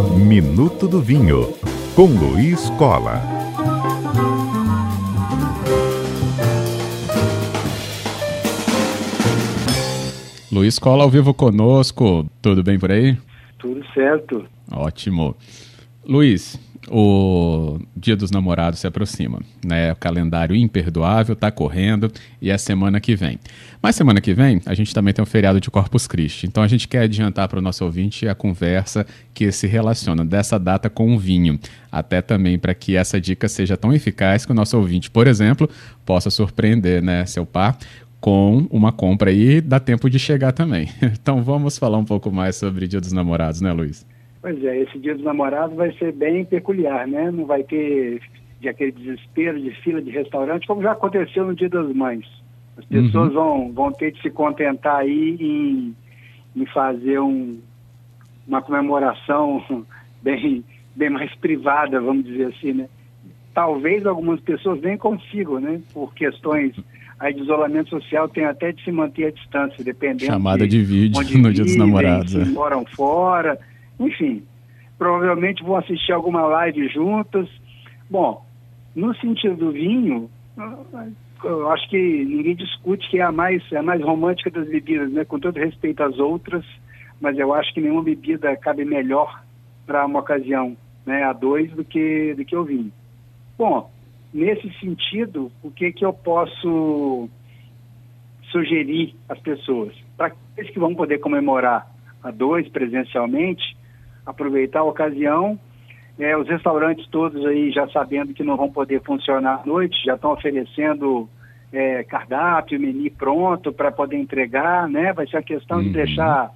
Minuto do Vinho, com Luiz Cola. Luiz Cola ao vivo conosco. Tudo bem por aí? Tudo certo. Ótimo. Luiz, o Dia dos Namorados se aproxima, né? O calendário imperdoável está correndo e é semana que vem. Mas semana que vem a gente também tem o feriado de Corpus Christi. Então a gente quer adiantar para o nosso ouvinte a conversa que se relaciona dessa data com o vinho, até também para que essa dica seja tão eficaz que o nosso ouvinte, por exemplo, possa surpreender, né, seu par com uma compra aí dá tempo de chegar também. Então vamos falar um pouco mais sobre Dia dos Namorados, né, Luiz? Pois é, esse dia dos namorados vai ser bem peculiar, né? Não vai ter de aquele desespero de fila de restaurante, como já aconteceu no Dia das Mães. As pessoas uhum. vão, vão ter de se contentar aí em, em fazer um, uma comemoração bem, bem mais privada, vamos dizer assim, né? Talvez algumas pessoas nem consigam, né? Por questões aí de isolamento social, tem até de se manter a distância, dependendo Chamada de, de vídeo no vivem, Dia dos Namorados. Se é. moram fora enfim, provavelmente vão assistir alguma live juntas. Bom, no sentido do vinho, eu acho que ninguém discute que é a mais, é a mais romântica das bebidas, né? com todo respeito às outras, mas eu acho que nenhuma bebida cabe melhor para uma ocasião né, a dois do que, do que o vinho. Bom, nesse sentido, o que, que eu posso sugerir às pessoas? Para aqueles que vão poder comemorar a dois presencialmente, aproveitar a ocasião. É, os restaurantes todos aí já sabendo que não vão poder funcionar à noite, já estão oferecendo é, cardápio, menu pronto para poder entregar, né? Vai ser a questão uhum. de deixar,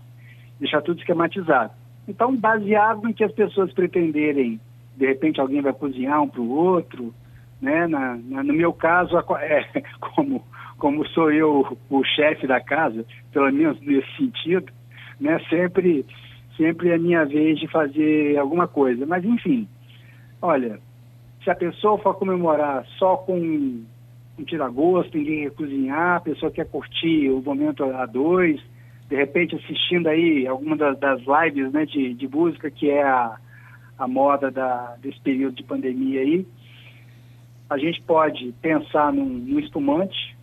deixar tudo esquematizado. Então, baseado no que as pessoas pretenderem, de repente alguém vai cozinhar um para o outro, né? Na, na, no meu caso, é, como, como sou eu o chefe da casa, pelo menos nesse sentido, né? Sempre sempre é minha vez de fazer alguma coisa. Mas, enfim, olha, se a pessoa for comemorar só com um tira-gosto, ninguém quer cozinhar, a pessoa quer curtir o momento a dois, de repente assistindo aí alguma das, das lives né, de, de música, que é a, a moda da, desse período de pandemia aí, a gente pode pensar num, num espumante,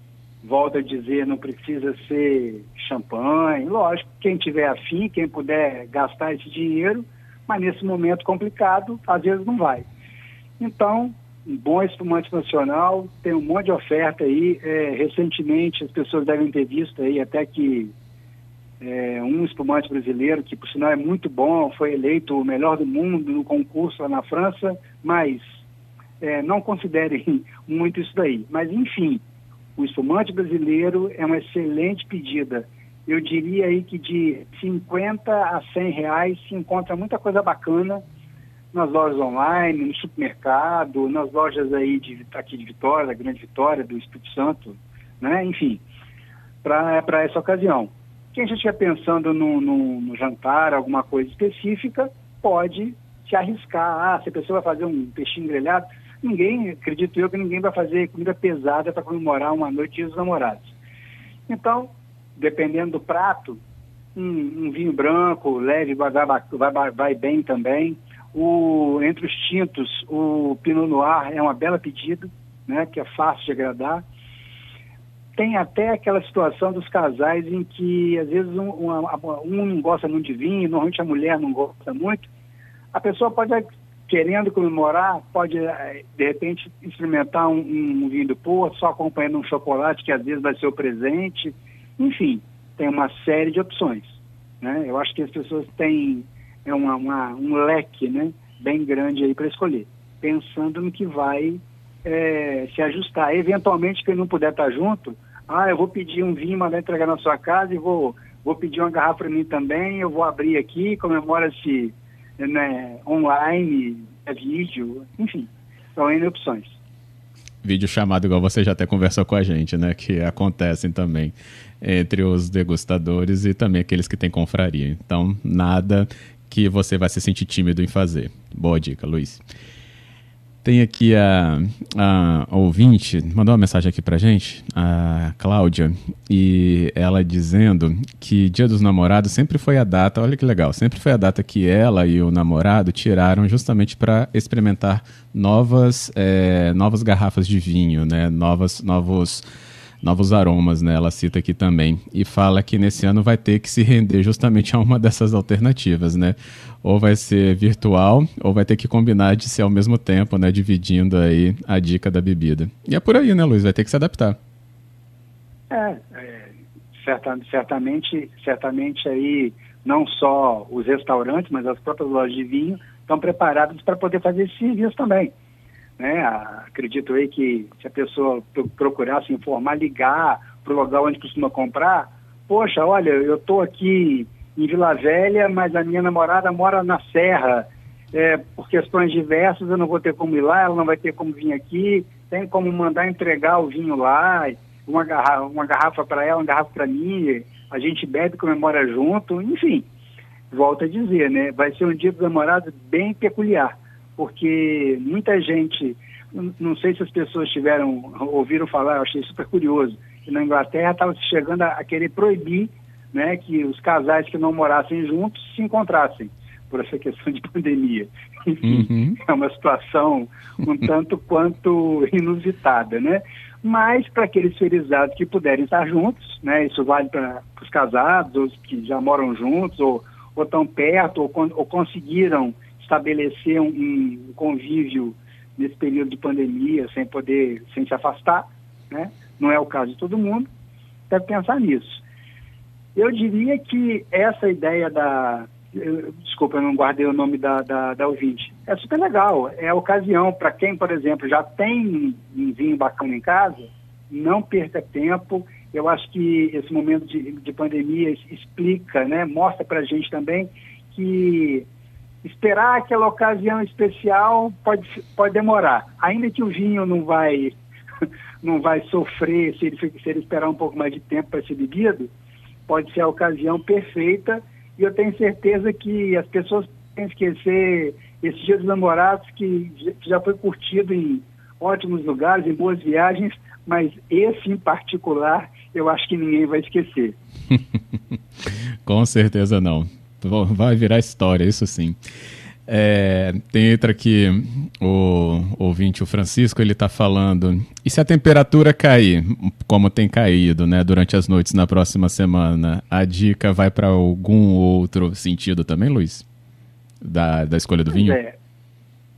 volto a dizer, não precisa ser champanhe. Lógico, quem tiver afim, quem puder gastar esse dinheiro, mas nesse momento complicado, às vezes não vai. Então, um bom espumante nacional, tem um monte de oferta aí. É, recentemente, as pessoas devem ter visto aí até que é, um espumante brasileiro, que por sinal é muito bom, foi eleito o melhor do mundo no concurso lá na França, mas é, não considerem muito isso daí. Mas, enfim, o espumante brasileiro é uma excelente pedida. Eu diria aí que de 50 a 100 reais se encontra muita coisa bacana nas lojas online, no supermercado, nas lojas aí de, aqui de Vitória, da Grande Vitória, do Espírito Santo, né? enfim, para essa ocasião. Quem já estiver pensando no, no, no, jantar, alguma coisa específica, pode se arriscar. Ah, se a pessoa vai fazer um peixinho grelhado, ninguém, acredito eu, que ninguém vai fazer comida pesada para comemorar uma noite dos namorados. Então, dependendo do prato, um, um vinho branco, leve, vai, vai, vai, bem também. O, entre os tintos, o Pinot Noir é uma bela pedida, né, que é fácil de agradar. Tem até aquela situação dos casais em que, às vezes, um, uma, um não gosta muito de vinho, normalmente a mulher não gosta muito. A pessoa pode querendo comemorar, pode, eh, de repente, experimentar um, um vinho do Porto, só acompanhando um chocolate, que às vezes vai ser o presente. Enfim, tem uma série de opções. Né? Eu acho que as pessoas têm é uma, uma, um leque né, bem grande aí para escolher, pensando no que vai é, se ajustar. Eventualmente, quem não puder estar junto, ah, eu vou pedir um vinho, mandar entregar na sua casa e vou, vou pedir uma garrafa para mim também, eu vou abrir aqui, comemora-se né, online, é vídeo, enfim, são N opções. Vídeo chamado, igual você já até conversou com a gente, né? Que acontecem também entre os degustadores e também aqueles que têm confraria. Então, nada que você vai se sentir tímido em fazer. Boa dica, Luiz. Tem aqui a, a, ouvinte, mandou uma mensagem aqui pra gente, a Cláudia, e ela dizendo que Dia dos Namorados sempre foi a data, olha que legal, sempre foi a data que ela e o namorado tiraram justamente para experimentar novas, é, novas garrafas de vinho, né? Novas, novos novos aromas, né? Ela cita aqui também e fala que nesse ano vai ter que se render justamente a uma dessas alternativas, né? Ou vai ser virtual, ou vai ter que combinar de ser ao mesmo tempo, né? Dividindo aí a dica da bebida. E é por aí, né, Luiz? Vai ter que se adaptar. É, é certamente, certamente aí não só os restaurantes, mas as próprias lojas de vinho estão preparadas para poder fazer esse serviço também. Né? Acredito aí que se a pessoa procurar se informar, ligar para o lugar onde costuma comprar, poxa, olha, eu estou aqui em Vila Velha, mas a minha namorada mora na Serra. É, por questões diversas, eu não vou ter como ir lá, ela não vai ter como vir aqui, tem como mandar entregar o vinho lá, uma garrafa, uma garrafa para ela, uma garrafa para mim, a gente bebe, comemora junto, enfim. Volto a dizer, né? Vai ser um dia dos namorados bem peculiar porque muita gente, não sei se as pessoas tiveram, ouviram falar, eu achei super curioso, que na Inglaterra estava chegando a, a, querer proibir né, que os casais que não morassem juntos se encontrassem por essa questão de pandemia. Enfim, uhum. é uma situação um tanto quanto inusitada, né? Mas para aqueles felizardos que puderem estar juntos, né? Isso vale para os casados, os que já moram juntos, ou, ou estão perto, ou, ou conseguiram estabelecer um, um, convívio nesse período de pandemia sem poder, sem se afastar, né? Não é o caso de todo mundo, deve pensar nisso. Eu diria que essa ideia da, desculpa, eu não guardei o nome da, da, da ouvinte, é super legal, é ocasião para quem, por exemplo, já tem um vinho bacana em casa, não perca tempo, eu acho que esse momento de, de pandemia explica, né, mostra para a gente também que esperar aquela ocasião especial pode, pode demorar. Ainda que o vinho não vai, não vai sofrer se ele, se ele esperar um pouco mais de tempo para ser bebido, pode ser a ocasião perfeita e eu tenho certeza que as pessoas têm que esquecer esse dia dos namorados que já foi curtido em ótimos lugares, em boas viagens, mas esse em particular eu acho que ninguém vai esquecer. Com certeza não vai virar história, isso sim. É, tem outra aqui, o ouvinte, o Francisco, ele está falando. E se a temperatura cair, como tem caído, né, durante as noites na próxima semana, a dica vai para algum outro sentido também, Luiz? Da, da escolha do pois vinho? É.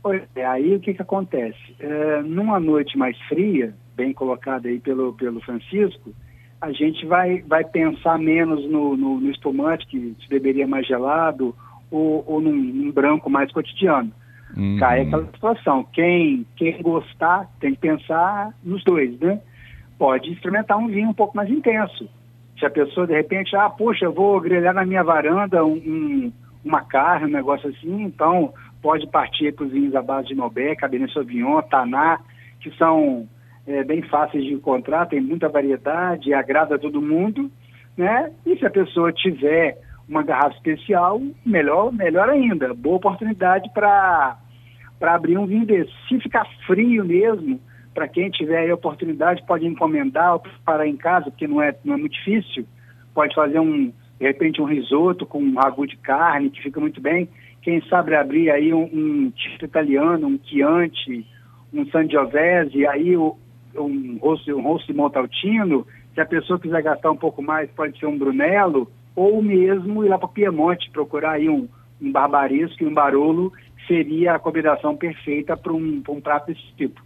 Pois é, aí o que, que acontece? É, numa noite mais fria, bem colocada aí pelo, pelo Francisco, a gente vai, vai pensar menos no, no, no espumante, que se beberia mais gelado, ou, ou num, num branco mais cotidiano. Uhum. Cai aquela situação. Quem, quem gostar tem que pensar nos dois, né? Pode experimentar um vinho um pouco mais intenso. Se a pessoa, de repente, ah, poxa, eu vou grelhar na minha varanda um, um, uma carne, um negócio assim, então pode partir para os vinhos à base de Malbec, Cabernet Sauvignon, Taná, que são é, bem fáceis de encontrar, tem muita variedade, agrada a todo mundo, né? E se a pessoa tiver uma garrafa especial, melhor, melhor ainda, boa oportunidade para abrir um vinho desse. Se ficar frio mesmo, para quem tiver a oportunidade, pode encomendar ou preparar em casa, porque não é, não é muito difícil. Pode fazer um, de repente, um risoto com um ragu de carne, que fica muito bem. Quem sabe abrir aí um, um tipo italiano, um Chianti, um Sangiovese, aí o, um rosto, um rosto Montaltino, se a pessoa quiser gastar um pouco mais, pode ser um Brunello, ou mesmo ir lá para o Piemonte, procurar aí um, um barbaresco e um barolo, seria a combinação perfeita para um, um prato desse tipo.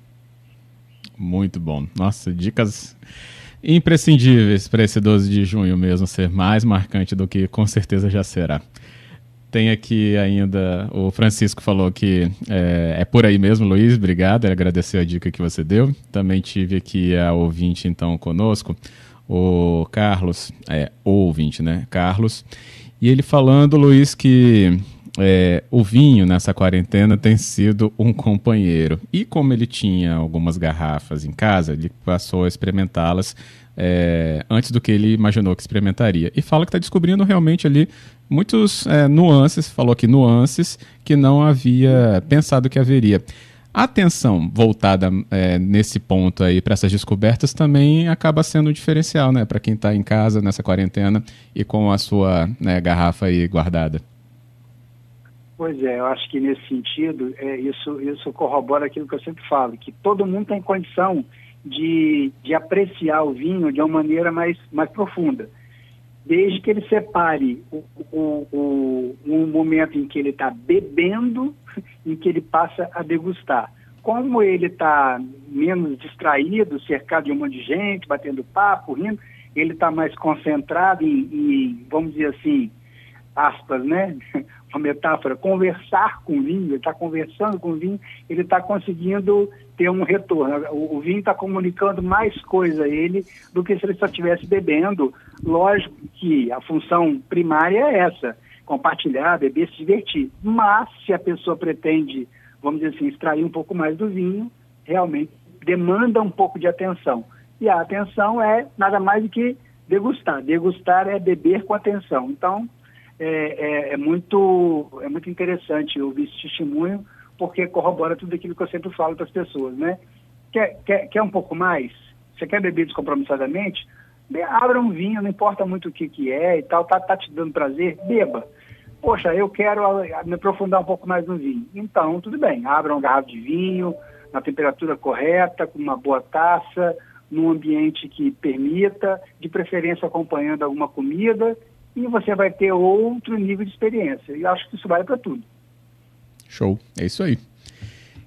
Muito bom. Nossa, dicas imprescindíveis para esse 12 de junho mesmo ser mais marcante do que com certeza já será. Tem aqui ainda, o Francisco falou que é, é, por aí mesmo, Luiz, obrigado, ele agradeceu a dica que você deu. Também tive aqui a ouvinte, então, conosco, o Carlos, é, o ouvinte, né, Carlos, e ele falando, Luiz, que é, o vinho nessa quarentena tem sido um companheiro. E como ele tinha algumas garrafas em casa, ele passou a experimentá-las é, antes do que ele imaginou que experimentaria. E fala que está descobrindo realmente ali muitos é, nuances, falou aqui nuances, que não havia pensado que haveria. A atenção voltada é, nesse ponto aí para essas descobertas também acaba sendo um diferencial, né, para quem está em casa nessa quarentena e com a sua né, garrafa aí guardada. Pois é, eu acho que nesse sentido, é, isso, isso corrobora aquilo que eu sempre falo, que todo mundo tem condição de, de apreciar o vinho de uma maneira mais, mais profunda desde que ele separe o, o, o, o momento em que ele está bebendo, em que ele passa a degustar. Como ele está menos distraído, cercado de um monte de gente, batendo papo, rindo, ele está mais concentrado em, em, vamos dizer assim, aspas, né? Uma metáfora, conversar com o vinho, ele está conversando com o vinho, ele está conseguindo ter um retorno. O, o vinho está comunicando mais coisa a ele do que se ele só estivesse bebendo. Lógico que a função primária é essa, compartilhar, beber, se divertir. Mas se a pessoa pretende, vamos dizer assim, extrair um pouco mais do vinho, realmente demanda um pouco de atenção. E a atenção é nada mais do que degustar. Degustar é beber com atenção. Então, é, é, é, muito, é muito interessante ouvir esse testemunho, porque corrobora tudo aquilo que eu sempre falo para as pessoas, né? Quer, quer, quer um pouco mais? Você quer beber descompromissadamente? Abra um vinho, não importa muito o que, que é e tal, tá, tá te dando prazer, beba. Poxa, eu quero me aprofundar um pouco mais no vinho. Então, tudo bem, abra um garrafa de vinho, na temperatura correta, com uma boa taça, num ambiente que permita, de preferência acompanhando alguma comida e você vai ter outro nível de experiência. E acho que isso vale para tudo. Show, é isso aí.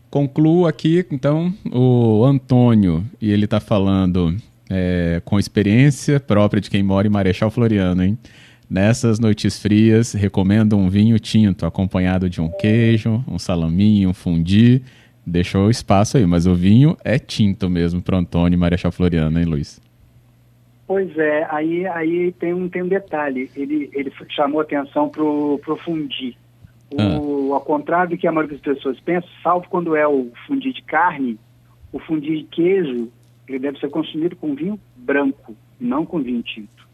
Concluo aqui, então, o Antônio, e ele está falando é, com experiência própria de quem mora em Marechal Floriano, hein? Nessas noites frias, recomendo um vinho tinto acompanhado de um queijo, um salaminho, um fundi. Deixou espaço aí, mas o vinho é tinto mesmo para Antônio e Marechal Floriano, hein, Luiz? Pois é, aí, aí tem, um, tem um detalhe. Ele, ele chamou atenção para o fundi. O, ah. Ao contrário do que a maioria das pessoas pensa, salvo quando é o fundi de carne, o fundi de queijo, ele deve ser consumido com vinho branco, não com vinho tinto.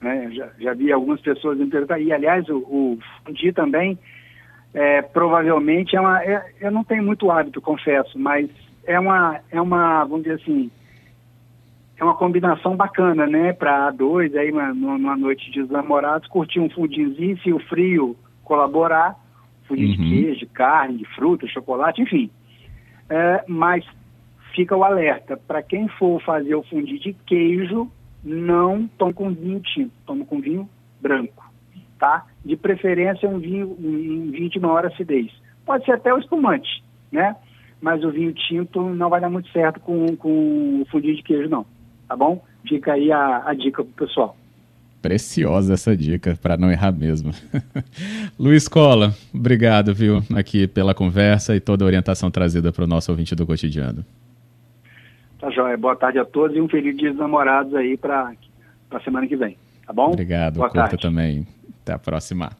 Né? Já, já vi algumas pessoas me perguntar, e aliás, o, o fundi também, é, provavelmente, é uma. É, eu não tenho muito hábito, confesso, mas é uma, é uma, vamos dizer assim, é uma combinação bacana, né? Para dois aí uma, numa noite de namorados, curtir um fundinzinho, se o frio colaborar, fundi uhum. de queijo, de carne, de fruta, chocolate, enfim. É, mas fica o alerta, para quem for fazer o fundi de queijo, não tome com vinho tinto, tome com vinho branco, tá? De preferência um vinho, um vinho de maior acidez. Pode ser até o espumante, né? Mas o vinho tinto não vai dar muito certo com, com o fundi de queijo, não tá bom? Fica aí a, a dica pro pessoal. Preciosa essa dica, para não errar mesmo. Luiz Cola, obrigado, viu, aqui pela conversa e toda a orientação trazida para o nosso ouvinte do cotidiano. Tá joia. Boa tarde a todos e um feliz dia dos namorados aí para a semana que vem, tá bom? Obrigado, Boa curta tarde. também. Até a próxima.